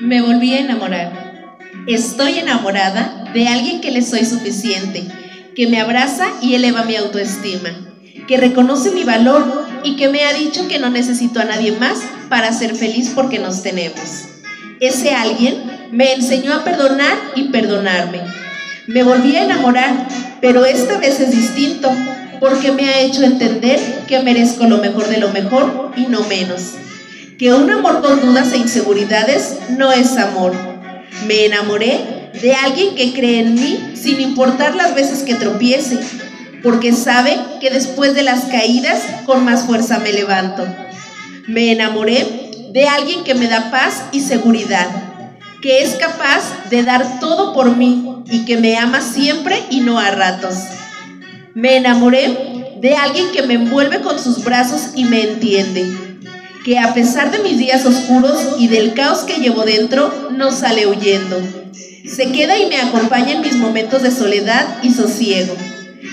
Me volví a enamorar. Estoy enamorada de alguien que le soy suficiente, que me abraza y eleva mi autoestima, que reconoce mi valor y que me ha dicho que no necesito a nadie más para ser feliz porque nos tenemos. Ese alguien me enseñó a perdonar y perdonarme. Me volví a enamorar, pero esta vez es distinto, porque me ha hecho entender que merezco lo mejor de lo mejor y no menos. Que un amor con dudas e inseguridades no es amor. Me enamoré de alguien que cree en mí sin importar las veces que tropiece, porque sabe que después de las caídas con más fuerza me levanto. Me enamoré de alguien que me da paz y seguridad, que es capaz de dar todo por mí y que me ama siempre y no a ratos. Me enamoré de alguien que me envuelve con sus brazos y me entiende, que a pesar de mis días oscuros y del caos que llevo dentro, no sale huyendo. Se queda y me acompaña en mis momentos de soledad y sosiego.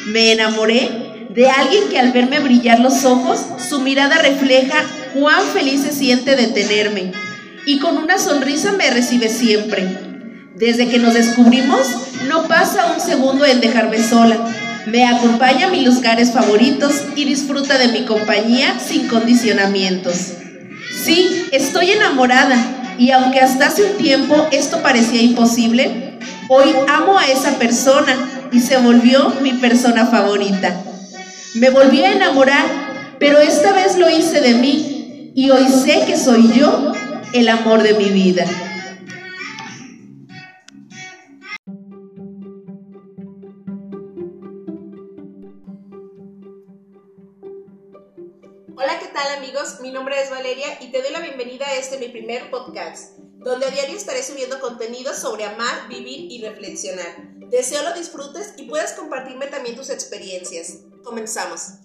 Me enamoré de alguien que al verme brillar los ojos, su mirada refleja cuán feliz se siente de tenerme y con una sonrisa me recibe siempre. Desde que nos descubrimos, no pasa un segundo en dejarme sola me acompaña a mis lugares favoritos y disfruta de mi compañía sin condicionamientos. Sí, estoy enamorada y aunque hasta hace un tiempo esto parecía imposible, hoy amo a esa persona y se volvió mi persona favorita. Me volví a enamorar, pero esta vez lo hice de mí y hoy sé que soy yo el amor de mi vida. Hola, ¿qué tal amigos? Mi nombre es Valeria y te doy la bienvenida a este mi primer podcast, donde a diario estaré subiendo contenido sobre amar, vivir y reflexionar. Deseo lo disfrutes y puedas compartirme también tus experiencias. Comenzamos.